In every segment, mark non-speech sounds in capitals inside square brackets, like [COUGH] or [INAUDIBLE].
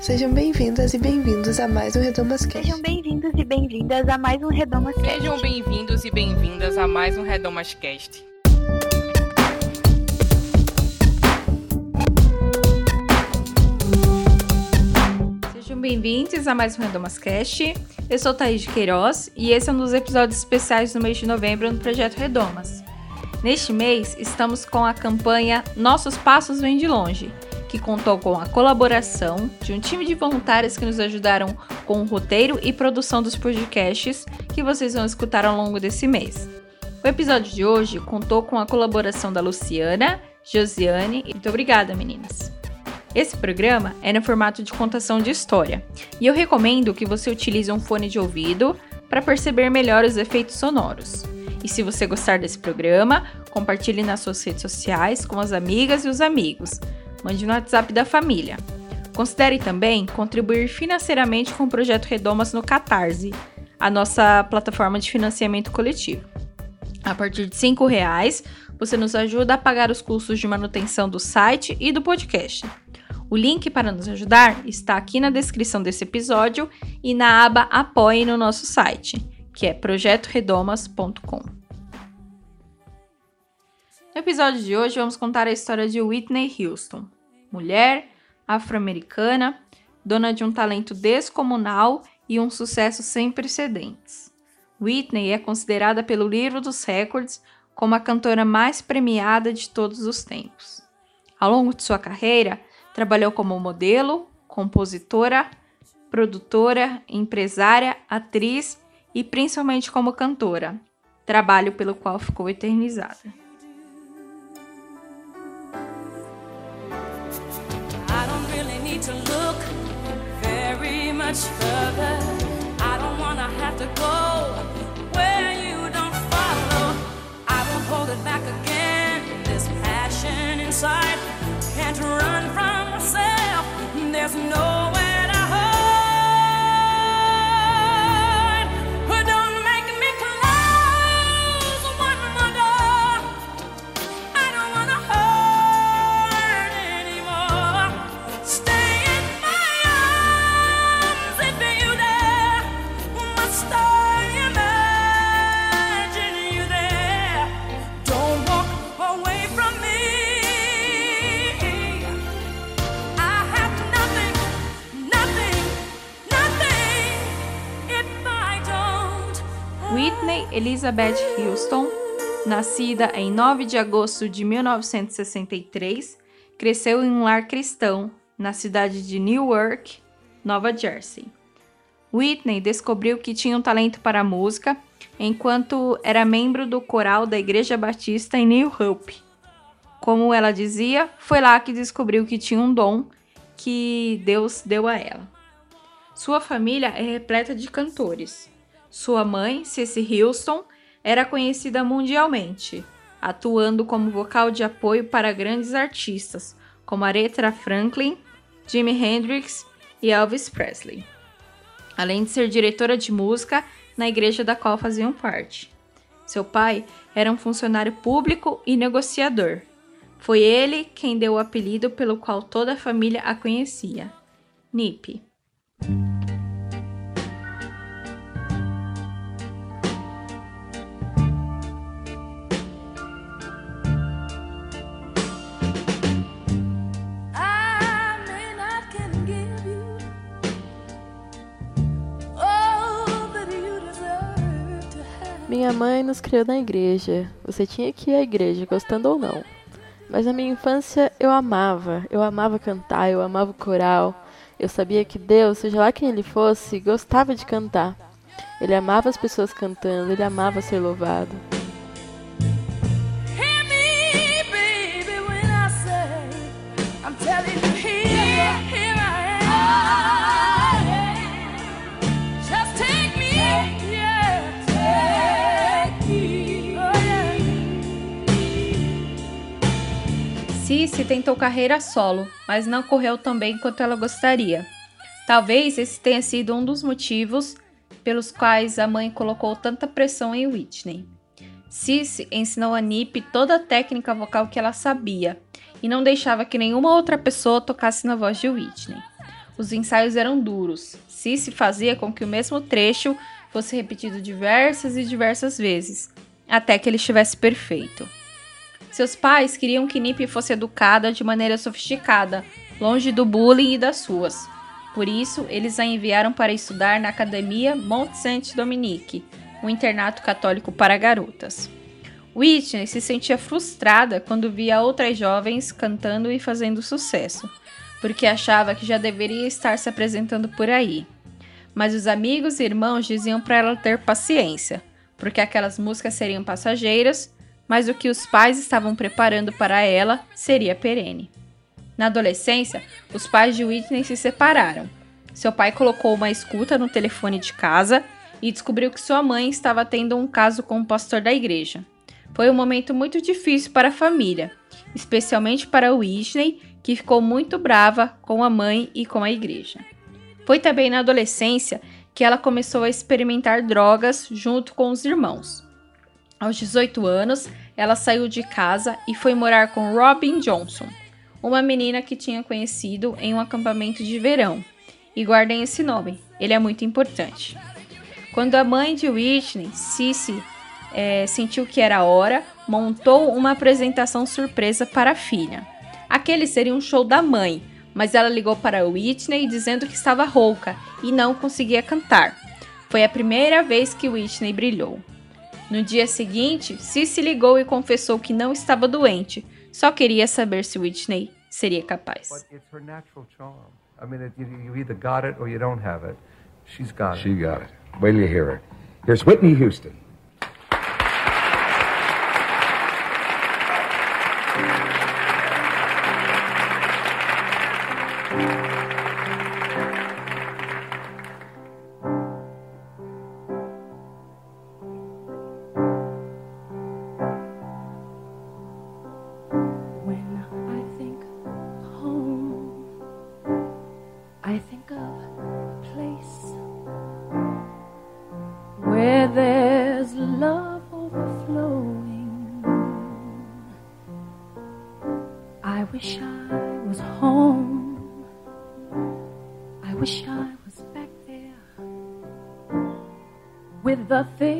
Sejam bem-vindas e bem-vindos a mais um Redomas Cast. Sejam bem-vindos e bem-vindas a mais um Redomas Cast. Sejam bem-vindos e bem-vindas a mais um Redomas Cast. Sejam bem-vindos a mais um Redomas Cast. Eu sou Thaís de Queiroz e esse é um dos episódios especiais do mês de novembro no Projeto Redomas. Neste mês, estamos com a campanha Nossos Passos Vêm de Longe, que contou com a colaboração de um time de voluntários que nos ajudaram com o roteiro e produção dos podcasts que vocês vão escutar ao longo desse mês. O episódio de hoje contou com a colaboração da Luciana, Josiane e muito obrigada, meninas. Esse programa é no formato de contação de história, e eu recomendo que você utilize um fone de ouvido para perceber melhor os efeitos sonoros. E se você gostar desse programa, compartilhe nas suas redes sociais com as amigas e os amigos, mande no WhatsApp da família. Considere também contribuir financeiramente com o projeto Redomas no Catarse, a nossa plataforma de financiamento coletivo. A partir de R$ reais, você nos ajuda a pagar os custos de manutenção do site e do podcast. O link para nos ajudar está aqui na descrição desse episódio e na aba Apoie no nosso site, que é projetoredomas.com. No episódio de hoje, vamos contar a história de Whitney Houston, mulher afro-americana, dona de um talento descomunal e um sucesso sem precedentes. Whitney é considerada pelo livro dos recordes como a cantora mais premiada de todos os tempos. Ao longo de sua carreira, trabalhou como modelo, compositora, produtora, empresária, atriz e principalmente como cantora, trabalho pelo qual ficou eternizada. Much further. I don't wanna have to go Elizabeth Houston, nascida em 9 de agosto de 1963, cresceu em um lar cristão na cidade de Newark, Nova Jersey. Whitney descobriu que tinha um talento para a música enquanto era membro do coral da Igreja Batista em New Hope. Como ela dizia, foi lá que descobriu que tinha um dom que Deus deu a ela. Sua família é repleta de cantores. Sua mãe, Cissy Houston, era conhecida mundialmente, atuando como vocal de apoio para grandes artistas como Aretha Franklin, Jimi Hendrix e Elvis Presley, além de ser diretora de música na igreja da qual faziam parte. Seu pai era um funcionário público e negociador. Foi ele quem deu o apelido pelo qual toda a família a conhecia, Nip. Minha mãe nos criou na igreja. Você tinha que ir à igreja, gostando ou não. Mas na minha infância eu amava. Eu amava cantar, eu amava o coral. Eu sabia que Deus, seja lá quem ele fosse, gostava de cantar. Ele amava as pessoas cantando, ele amava ser louvado. Cici tentou carreira solo, mas não correu tão bem quanto ela gostaria. Talvez esse tenha sido um dos motivos pelos quais a mãe colocou tanta pressão em Whitney. Cici ensinou a Nip toda a técnica vocal que ela sabia e não deixava que nenhuma outra pessoa tocasse na voz de Whitney. Os ensaios eram duros. Cici fazia com que o mesmo trecho fosse repetido diversas e diversas vezes, até que ele estivesse perfeito. Seus pais queriam que Nip fosse educada de maneira sofisticada, longe do bullying e das ruas. Por isso, eles a enviaram para estudar na Academia Mont Saint-Dominique, um internato católico para garotas. Whitney se sentia frustrada quando via outras jovens cantando e fazendo sucesso, porque achava que já deveria estar se apresentando por aí. Mas os amigos e irmãos diziam para ela ter paciência, porque aquelas músicas seriam passageiras, mas o que os pais estavam preparando para ela seria perene. Na adolescência, os pais de Whitney se separaram. Seu pai colocou uma escuta no telefone de casa e descobriu que sua mãe estava tendo um caso com o pastor da igreja. Foi um momento muito difícil para a família, especialmente para Whitney, que ficou muito brava com a mãe e com a igreja. Foi também na adolescência que ela começou a experimentar drogas junto com os irmãos. Aos 18 anos, ela saiu de casa e foi morar com Robin Johnson, uma menina que tinha conhecido em um acampamento de verão. E guardem esse nome, ele é muito importante. Quando a mãe de Whitney, Cici, é, sentiu que era hora, montou uma apresentação surpresa para a filha. Aquele seria um show da mãe, mas ela ligou para Whitney dizendo que estava rouca e não conseguia cantar. Foi a primeira vez que Whitney brilhou. No dia seguinte, Cici ligou e confessou que não estava doente, só queria saber se Whitney seria capaz. I mean, it, you, you either got it or you don't have it. She's got it. She got it. Wait till you hear her. Here's Whitney Houston. where there's love overflowing. I wish I was home. I wish I was back there with the thing.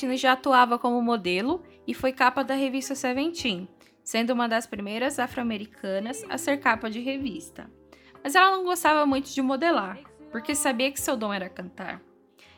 Whitney já atuava como modelo e foi capa da revista Seventeen, sendo uma das primeiras afro-americanas a ser capa de revista. Mas ela não gostava muito de modelar, porque sabia que seu dom era cantar.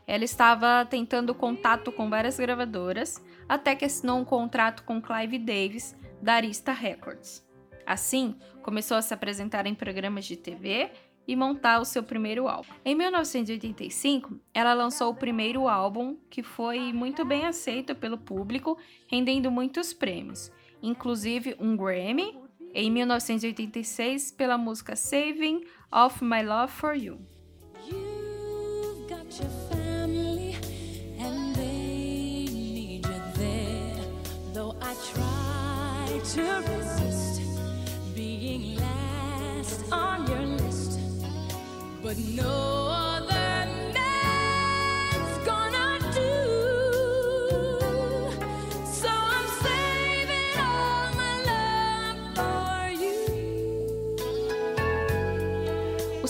Ela estava tentando contato com várias gravadoras, até que assinou um contrato com Clive Davis, da Arista Records. Assim, começou a se apresentar em programas de TV e montar o seu primeiro álbum. Em 1985, ela lançou o primeiro álbum, que foi muito bem aceito pelo público, rendendo muitos prêmios, inclusive um Grammy em 1986 pela música Saving of My Love for You. to resist other.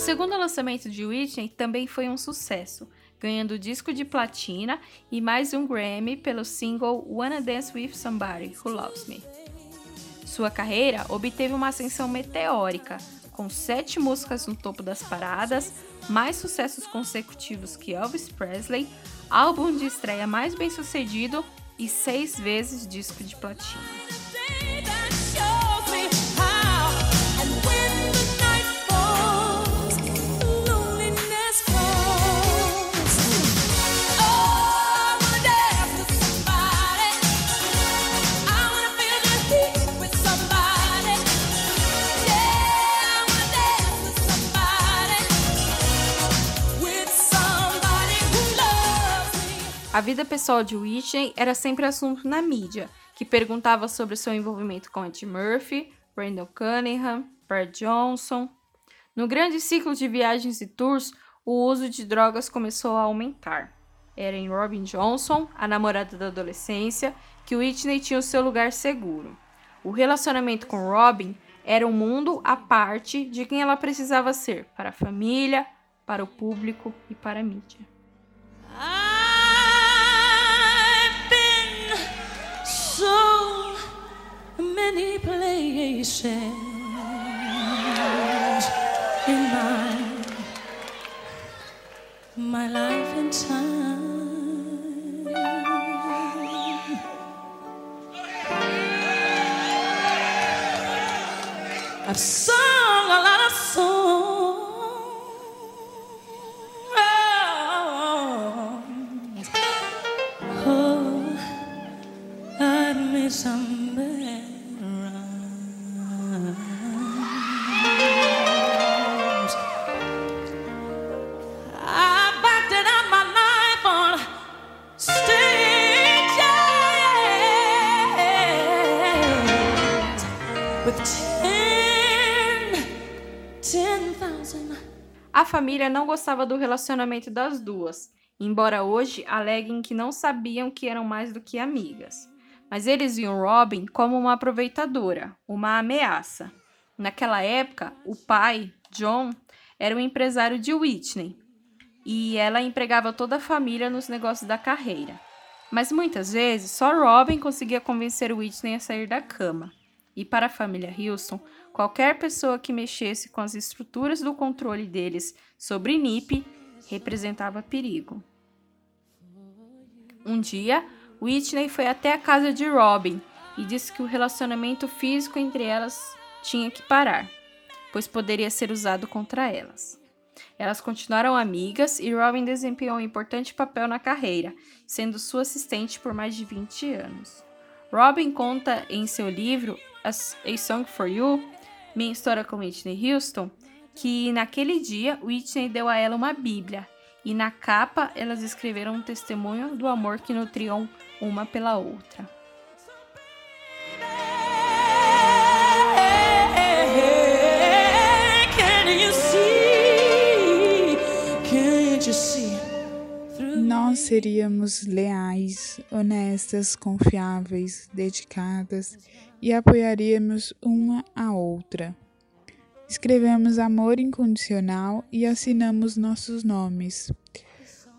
segundo lançamento de Whitney também foi um sucesso, ganhando disco de platina e mais um Grammy pelo single Wanna Dance With Somebody Who Loves Me. Sua carreira obteve uma ascensão meteórica, com sete músicas no topo das paradas, mais sucessos consecutivos que Elvis Presley, álbum de estreia mais bem sucedido e seis vezes disco de platina. A vida pessoal de Whitney era sempre assunto na mídia, que perguntava sobre seu envolvimento com Ed Murphy, Brandon Cunningham, Brad Johnson. No grande ciclo de viagens e tours, o uso de drogas começou a aumentar. Era em Robin Johnson, a namorada da adolescência, que Whitney tinha o seu lugar seguro. O relacionamento com Robin era um mundo à parte de quem ela precisava ser para a família, para o público e para a mídia. Many places in my my life and time. I've não gostava do relacionamento das duas, embora hoje aleguem que não sabiam que eram mais do que amigas. Mas eles viam Robin como uma aproveitadora, uma ameaça. Naquela época, o pai, John, era o empresário de Whitney e ela empregava toda a família nos negócios da carreira. Mas muitas vezes só Robin conseguia convencer Whitney a sair da cama. E para a família Hilson, qualquer pessoa que mexesse com as estruturas do controle deles sobre Nip representava perigo. Um dia, Whitney foi até a casa de Robin e disse que o relacionamento físico entre elas tinha que parar, pois poderia ser usado contra elas. Elas continuaram amigas e Robin desempenhou um importante papel na carreira, sendo sua assistente por mais de 20 anos. Robin conta em seu livro A Song for You, Minha História com Whitney Houston, que naquele dia Whitney deu a ela uma Bíblia e na capa elas escreveram um testemunho do amor que nutriam uma pela outra. Nós seríamos leais, honestas, confiáveis, dedicadas e apoiaríamos uma a outra. Escrevemos amor incondicional e assinamos nossos nomes.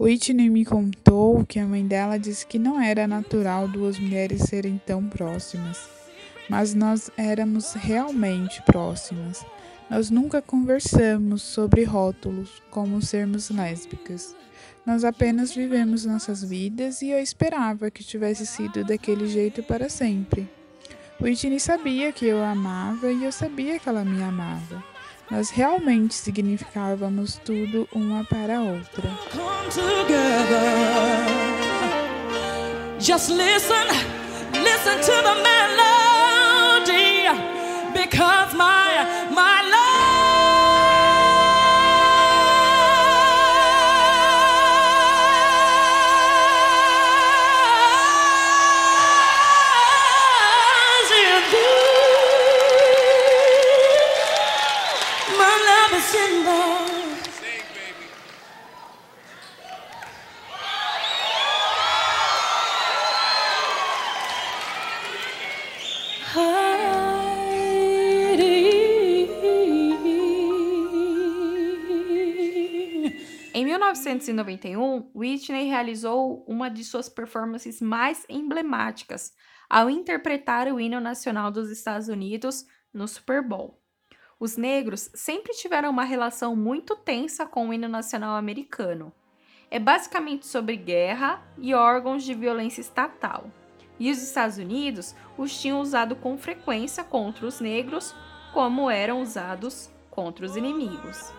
Whitney me contou que a mãe dela disse que não era natural duas mulheres serem tão próximas, mas nós éramos realmente próximas. Nós nunca conversamos sobre rótulos como sermos lésbicas. Nós apenas vivemos nossas vidas e eu esperava que tivesse sido daquele jeito para sempre. Whitney sabia que eu a amava e eu sabia que ela me amava. Nós realmente significávamos tudo uma para a outra. Just listen, listen to the melody, because my my love 1991, Whitney realizou uma de suas performances mais emblemáticas ao interpretar o hino nacional dos Estados Unidos no Super Bowl. Os negros sempre tiveram uma relação muito tensa com o hino nacional americano. É basicamente sobre guerra e órgãos de violência estatal. E os Estados Unidos os tinham usado com frequência contra os negros, como eram usados contra os inimigos.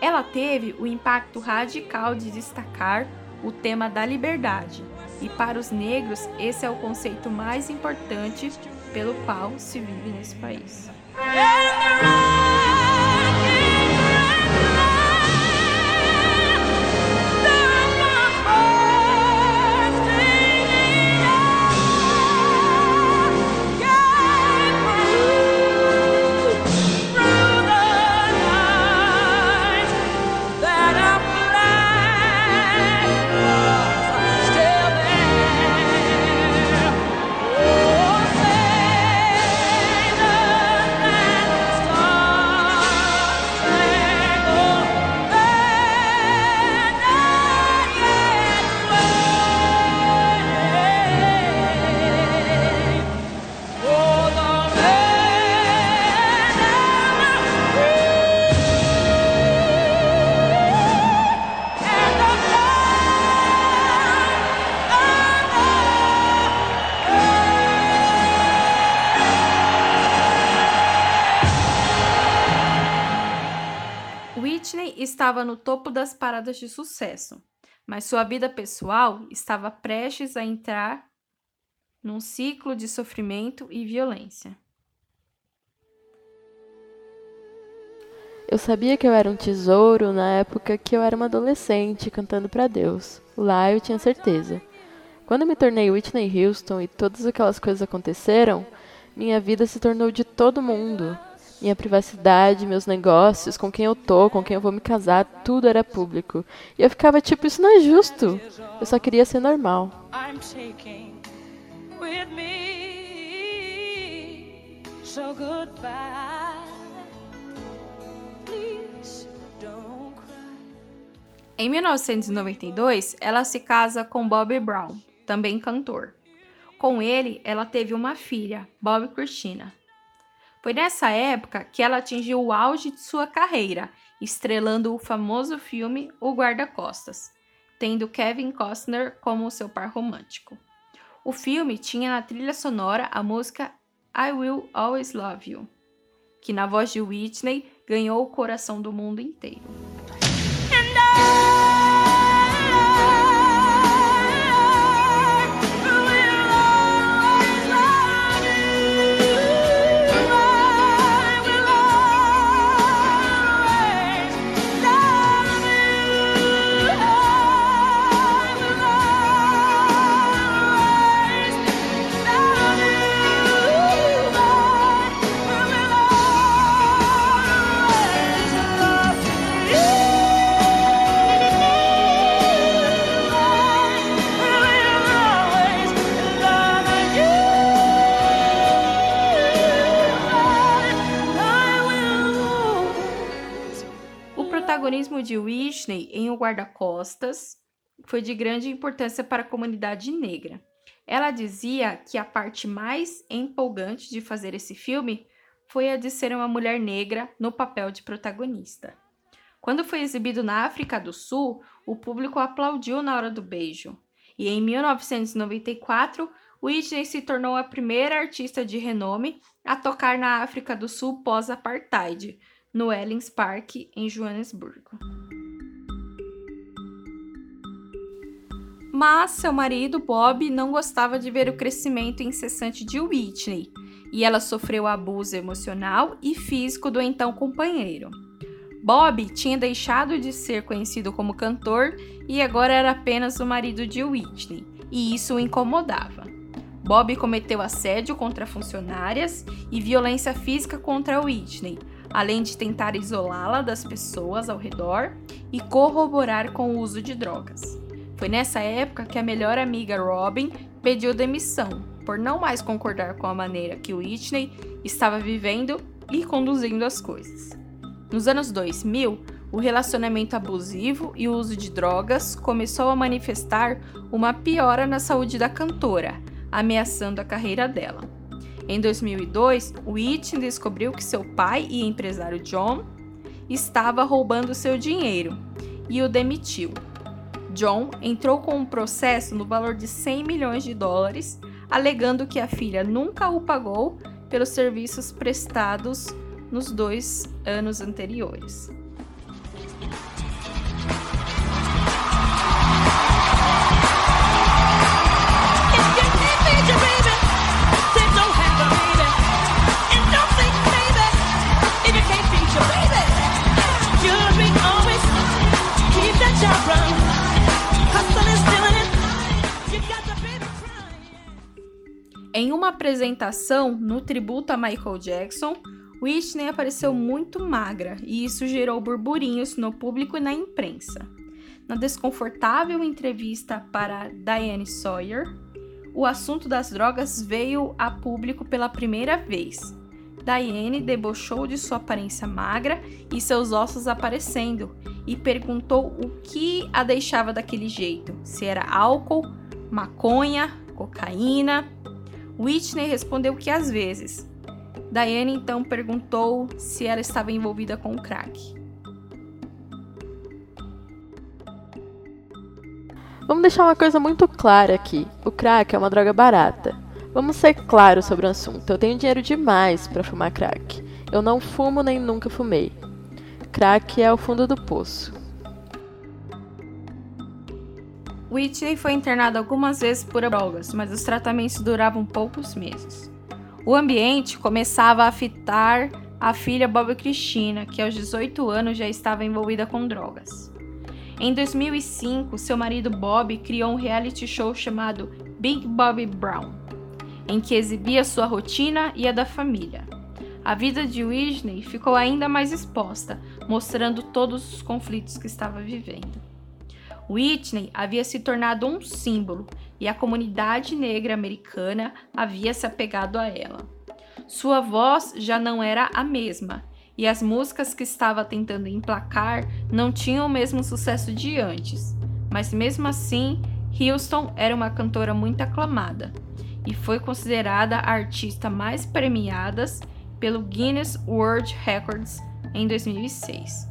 Ela teve o impacto radical de destacar o tema da liberdade, e para os negros esse é o conceito mais importante pelo qual se vive nesse país. Estava no topo das paradas de sucesso, mas sua vida pessoal estava prestes a entrar num ciclo de sofrimento e violência. Eu sabia que eu era um tesouro na época que eu era uma adolescente cantando para Deus. Lá eu tinha certeza. Quando me tornei Whitney Houston e todas aquelas coisas aconteceram, minha vida se tornou de todo mundo. Minha privacidade, meus negócios, com quem eu tô, com quem eu vou me casar, tudo era público. E eu ficava tipo, isso não é justo. Eu só queria ser normal. So Em 1992, ela se casa com Bobby Brown, também cantor. Com ele, ela teve uma filha, Bob Christina. Foi nessa época que ela atingiu o auge de sua carreira, estrelando o famoso filme O Guarda-Costas, tendo Kevin Costner como seu par romântico. O filme tinha na trilha sonora a música I Will Always Love You, que na voz de Whitney ganhou o coração do mundo inteiro. Protagonismo de Whitney em O Guarda-Costas foi de grande importância para a comunidade negra. Ela dizia que a parte mais empolgante de fazer esse filme foi a de ser uma mulher negra no papel de protagonista. Quando foi exibido na África do Sul, o público aplaudiu na hora do beijo. E em 1994, Whitney se tornou a primeira artista de renome a tocar na África do Sul pós-apartheid, no Ellens Park, em Joanesburgo. Mas seu marido, Bob, não gostava de ver o crescimento incessante de Whitney e ela sofreu abuso emocional e físico do então companheiro. Bob tinha deixado de ser conhecido como cantor e agora era apenas o marido de Whitney, e isso o incomodava. Bob cometeu assédio contra funcionárias e violência física contra Whitney, além de tentar isolá-la das pessoas ao redor e corroborar com o uso de drogas. Foi nessa época que a melhor amiga Robin pediu demissão por não mais concordar com a maneira que Whitney estava vivendo e conduzindo as coisas. Nos anos 2000, o relacionamento abusivo e o uso de drogas começou a manifestar uma piora na saúde da cantora, ameaçando a carreira dela. Em 2002, Whitney descobriu que seu pai e empresário John estava roubando seu dinheiro e o demitiu. John entrou com um processo no valor de 100 milhões de dólares, alegando que a filha nunca o pagou pelos serviços prestados nos dois anos anteriores. Em uma apresentação no tributo a Michael Jackson, Whitney apareceu muito magra e isso gerou burburinhos no público e na imprensa. Na desconfortável entrevista para Diane Sawyer, o assunto das drogas veio a público pela primeira vez. Diane debochou de sua aparência magra e seus ossos aparecendo e perguntou o que a deixava daquele jeito: se era álcool, maconha, cocaína Whitney respondeu que às vezes. Diane então perguntou se ela estava envolvida com o crack. Vamos deixar uma coisa muito clara aqui: o crack é uma droga barata. Vamos ser claros sobre o assunto. Eu tenho dinheiro demais para fumar crack. Eu não fumo nem nunca fumei. crack é o fundo do poço. Whitney foi internada algumas vezes por drogas, mas os tratamentos duravam poucos meses. O ambiente começava a afetar a filha Bob Cristina, que aos 18 anos já estava envolvida com drogas. Em 2005, seu marido Bob criou um reality show chamado Big Bobby Brown, em que exibia sua rotina e a da família. A vida de Whitney ficou ainda mais exposta, mostrando todos os conflitos que estava vivendo. Whitney havia se tornado um símbolo e a comunidade negra americana havia se apegado a ela. Sua voz já não era a mesma e as músicas que estava tentando emplacar não tinham o mesmo sucesso de antes, mas mesmo assim, Houston era uma cantora muito aclamada e foi considerada a artista mais premiada pelo Guinness World Records em 2006.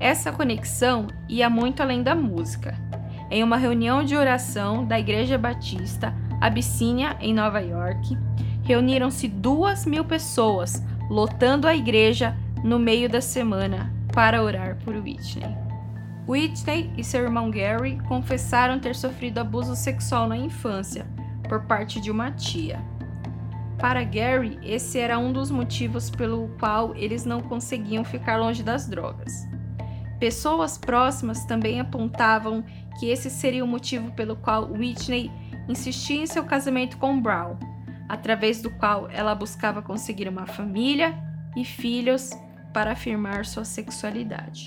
Essa conexão ia muito além da música. Em uma reunião de oração da Igreja Batista Abissínia, em Nova York, reuniram-se duas mil pessoas, lotando a igreja no meio da semana para orar por Whitney. Whitney e seu irmão Gary confessaram ter sofrido abuso sexual na infância por parte de uma tia. Para Gary, esse era um dos motivos pelo qual eles não conseguiam ficar longe das drogas. Pessoas próximas também apontavam que esse seria o motivo pelo qual Whitney insistia em seu casamento com Brown, através do qual ela buscava conseguir uma família e filhos para afirmar sua sexualidade.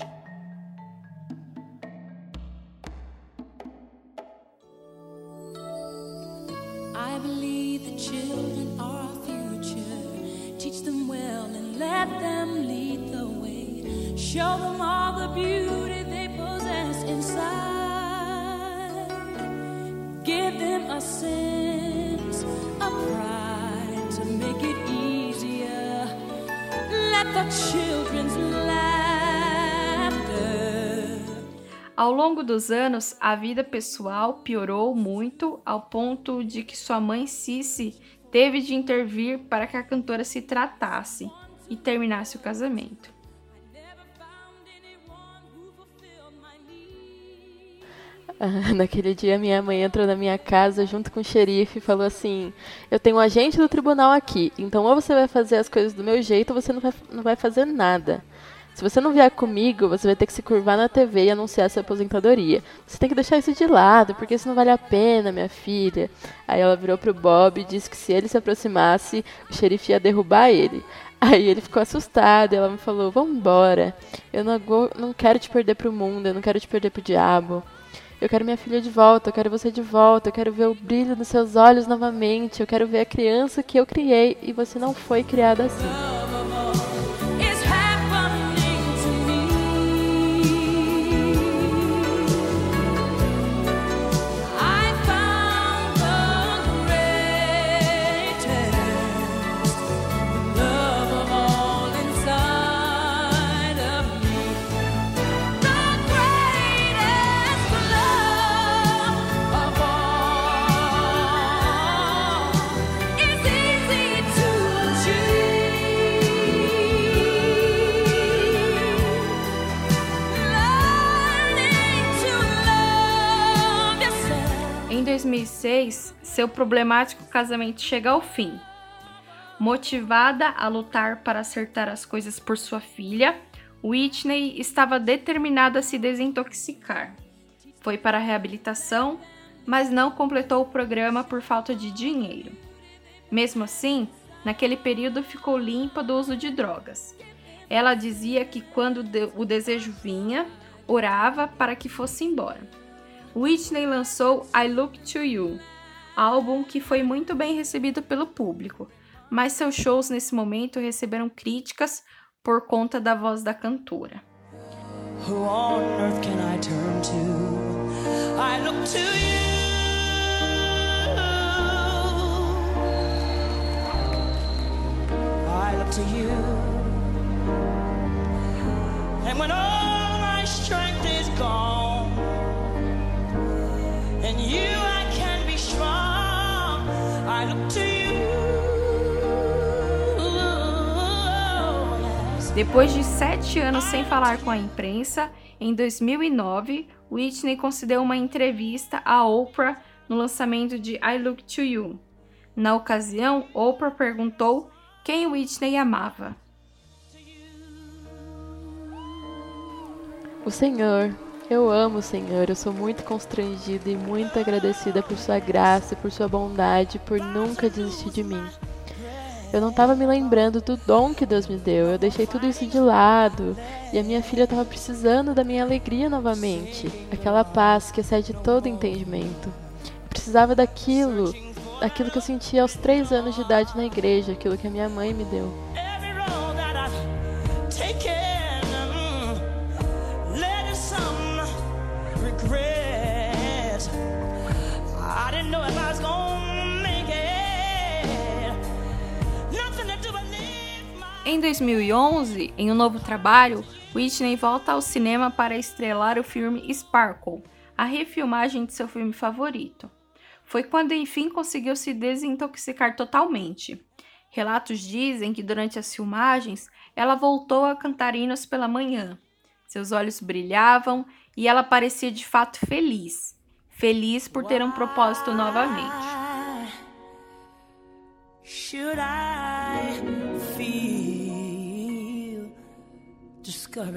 Them let them lead the way. Show them all the beauty they possess inside. Give them a sense of pride to make it easier. Let the children's laughter. Ao longo dos anos, a vida pessoal piorou muito ao ponto de que sua mãe Cici teve de intervir para que a cantora se tratasse e terminasse o casamento. [LAUGHS] Naquele dia, minha mãe entrou na minha casa junto com o xerife e falou assim: Eu tenho um agente do tribunal aqui, então ou você vai fazer as coisas do meu jeito ou você não vai, não vai fazer nada. Se você não vier comigo, você vai ter que se curvar na TV e anunciar sua aposentadoria. Você tem que deixar isso de lado, porque isso não vale a pena, minha filha. Aí ela virou pro Bob e disse que se ele se aproximasse, o xerife ia derrubar ele. Aí ele ficou assustado e ela me falou: Vamos embora. Eu não, não quero te perder pro mundo, eu não quero te perder pro diabo. Eu quero minha filha de volta, eu quero você de volta, eu quero ver o brilho nos seus olhos novamente, eu quero ver a criança que eu criei e você não foi criada assim. 2006, seu problemático casamento chega ao fim. Motivada a lutar para acertar as coisas por sua filha, Whitney estava determinada a se desintoxicar. Foi para a reabilitação, mas não completou o programa por falta de dinheiro. Mesmo assim, naquele período ficou limpa do uso de drogas. Ela dizia que quando o desejo vinha, orava para que fosse embora. Whitney lançou I Look to You, álbum que foi muito bem recebido pelo público, mas seus shows nesse momento receberam críticas por conta da voz da cantora. And you Depois de sete anos sem falar com a imprensa, em 2009, Whitney concedeu uma entrevista a Oprah no lançamento de I Look to You. Na ocasião, Oprah perguntou quem Whitney amava. O Senhor. Eu amo Senhor. Eu sou muito constrangida e muito agradecida por sua graça, por sua bondade, por nunca desistir de mim. Eu não estava me lembrando do dom que Deus me deu. Eu deixei tudo isso de lado. E a minha filha estava precisando da minha alegria novamente. Aquela paz que excede todo entendimento. Eu precisava daquilo. Aquilo que eu sentia aos três anos de idade na igreja. Aquilo que a minha mãe me deu. Em 2011, em um novo trabalho, Whitney volta ao cinema para estrelar o filme Sparkle, a refilmagem de seu filme favorito. Foi quando enfim conseguiu se desintoxicar totalmente. Relatos dizem que durante as filmagens ela voltou a cantar hinos pela manhã. Seus olhos brilhavam e ela parecia de fato feliz. Feliz por ter um propósito novamente. Feel discouraged?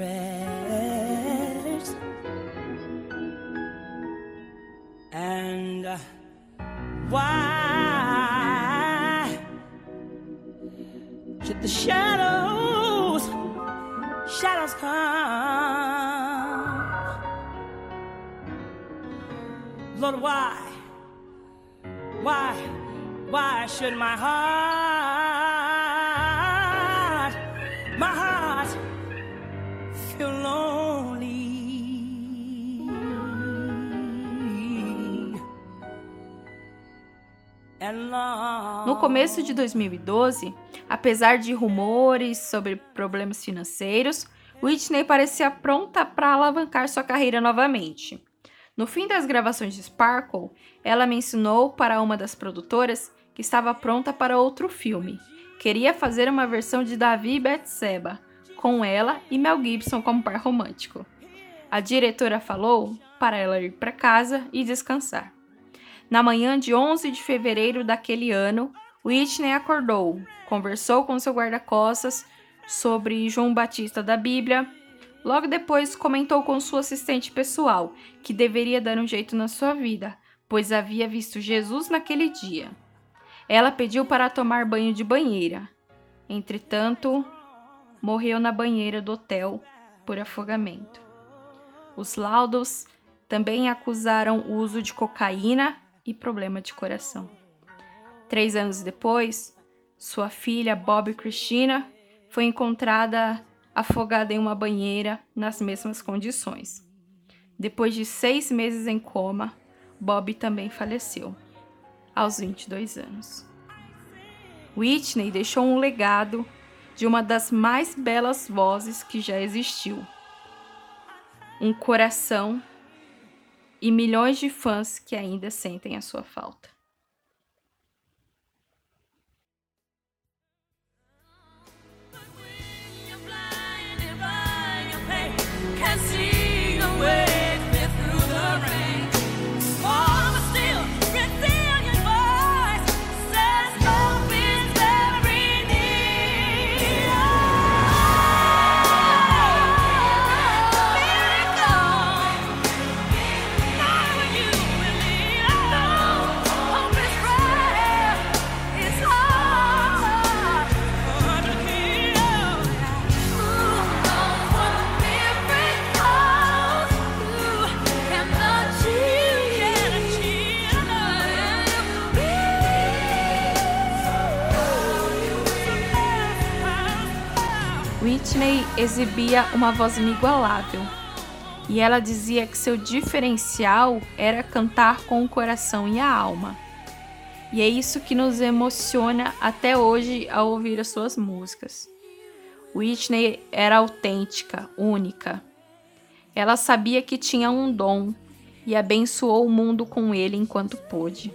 And uh, why should the shadows, shadows come? Lord, why? Why? Why should my heart, No começo de 2012, apesar de rumores sobre problemas financeiros, Whitney parecia pronta para alavancar sua carreira novamente. No fim das gravações de Sparkle, ela mencionou para uma das produtoras que estava pronta para outro filme. Queria fazer uma versão de Davi e Betseba, com ela e Mel Gibson como par romântico. A diretora falou para ela ir para casa e descansar. Na manhã de 11 de fevereiro daquele ano, Whitney acordou, conversou com seu guarda-costas sobre João Batista da Bíblia. Logo depois, comentou com sua assistente pessoal que deveria dar um jeito na sua vida, pois havia visto Jesus naquele dia. Ela pediu para tomar banho de banheira. Entretanto, morreu na banheira do hotel por afogamento. Os laudos também acusaram o uso de cocaína e problema de coração. Três anos depois, sua filha Bob Christina foi encontrada afogada em uma banheira nas mesmas condições. Depois de seis meses em coma, Bob também faleceu aos 22 anos. Whitney deixou um legado de uma das mais belas vozes que já existiu. Um coração e milhões de fãs que ainda sentem a sua falta. Exibia uma voz inigualável. E ela dizia que seu diferencial era cantar com o coração e a alma. E é isso que nos emociona até hoje ao ouvir as suas músicas. Whitney era autêntica, única. Ela sabia que tinha um dom e abençoou o mundo com ele enquanto pôde.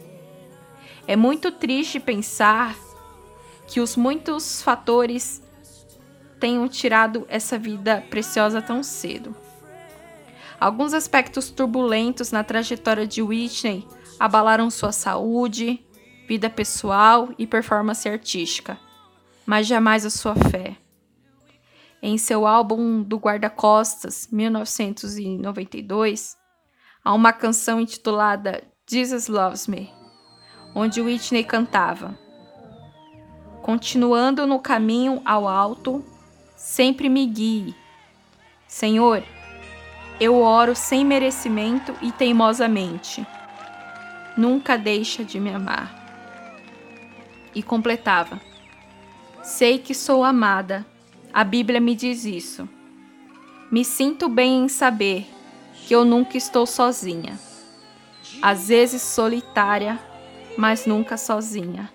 É muito triste pensar que os muitos fatores tenham tirado essa vida preciosa tão cedo. Alguns aspectos turbulentos na trajetória de Whitney abalaram sua saúde, vida pessoal e performance artística, mas jamais a sua fé. Em seu álbum do Guarda-Costas, 1992, há uma canção intitulada Jesus Loves Me, onde Whitney cantava: Continuando no caminho ao alto, sempre me guie. Senhor, eu oro sem merecimento e teimosamente. Nunca deixa de me amar. E completava: Sei que sou amada. A Bíblia me diz isso. Me sinto bem em saber que eu nunca estou sozinha. Às vezes solitária, mas nunca sozinha.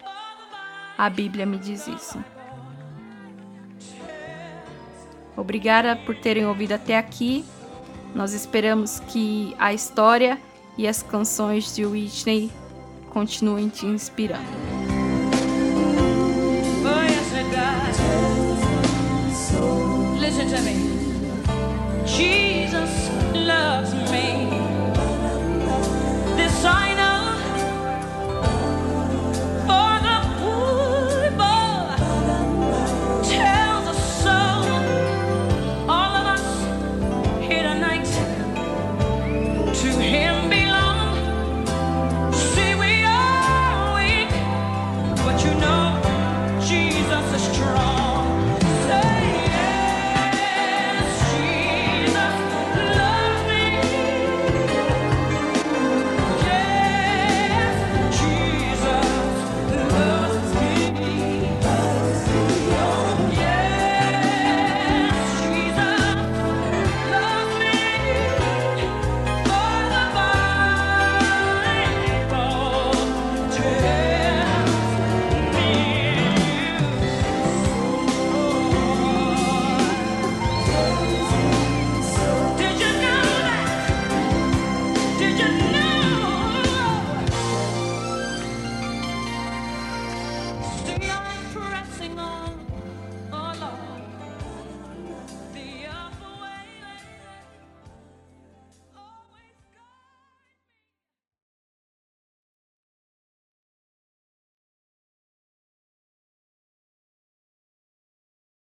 A Bíblia me diz isso. Obrigada por terem ouvido até aqui. Nós esperamos que a história e as canções de Whitney continuem te inspirando. Listen to me. Jesus loves me.